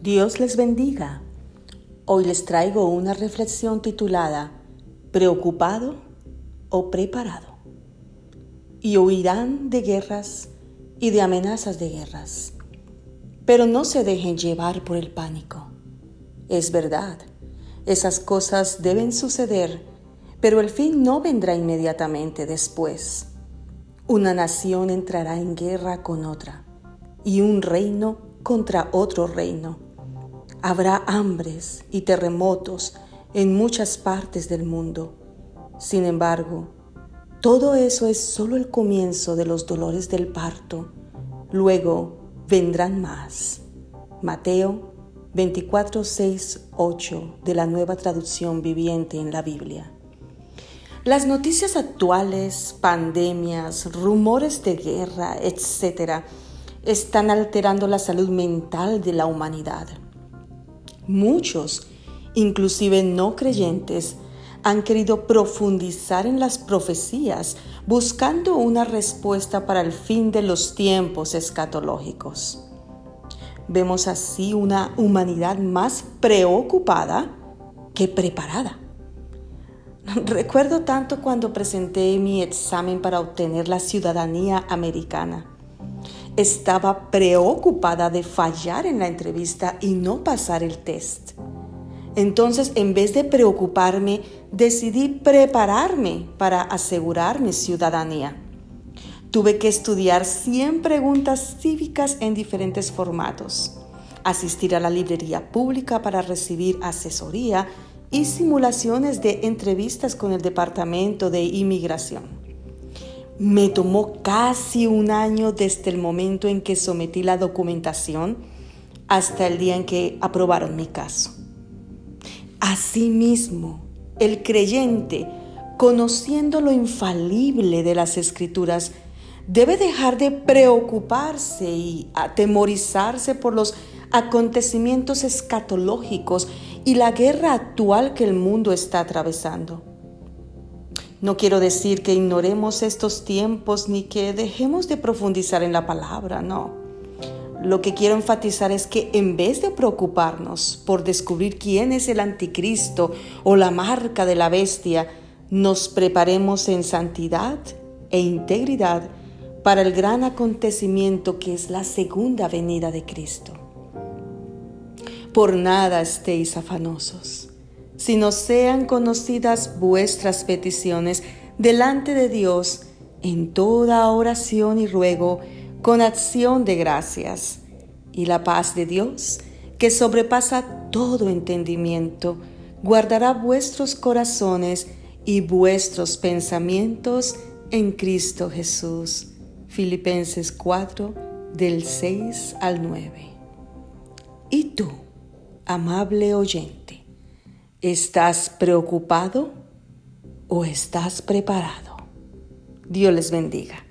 Dios les bendiga. Hoy les traigo una reflexión titulada ¿Preocupado o preparado? Y oirán de guerras y de amenazas de guerras. Pero no se dejen llevar por el pánico. Es verdad, esas cosas deben suceder, pero el fin no vendrá inmediatamente después. Una nación entrará en guerra con otra y un reino contra otro reino Habrá hambres y terremotos en muchas partes del mundo. Sin embargo, todo eso es solo el comienzo de los dolores del parto. Luego vendrán más. Mateo 24, 6, 8 de la nueva traducción viviente en la Biblia. Las noticias actuales, pandemias, rumores de guerra, etc., están alterando la salud mental de la humanidad. Muchos, inclusive no creyentes, han querido profundizar en las profecías buscando una respuesta para el fin de los tiempos escatológicos. Vemos así una humanidad más preocupada que preparada. Recuerdo tanto cuando presenté mi examen para obtener la ciudadanía americana estaba preocupada de fallar en la entrevista y no pasar el test. Entonces, en vez de preocuparme, decidí prepararme para asegurar mi ciudadanía. Tuve que estudiar 100 preguntas cívicas en diferentes formatos, asistir a la librería pública para recibir asesoría y simulaciones de entrevistas con el Departamento de Inmigración. Me tomó casi un año desde el momento en que sometí la documentación hasta el día en que aprobaron mi caso. Asimismo, el creyente, conociendo lo infalible de las escrituras, debe dejar de preocuparse y atemorizarse por los acontecimientos escatológicos y la guerra actual que el mundo está atravesando. No quiero decir que ignoremos estos tiempos ni que dejemos de profundizar en la palabra, no. Lo que quiero enfatizar es que en vez de preocuparnos por descubrir quién es el anticristo o la marca de la bestia, nos preparemos en santidad e integridad para el gran acontecimiento que es la segunda venida de Cristo. Por nada estéis afanosos sino sean conocidas vuestras peticiones delante de Dios en toda oración y ruego con acción de gracias. Y la paz de Dios, que sobrepasa todo entendimiento, guardará vuestros corazones y vuestros pensamientos en Cristo Jesús. Filipenses 4, del 6 al 9. ¿Y tú, amable oyente? ¿Estás preocupado o estás preparado? Dios les bendiga.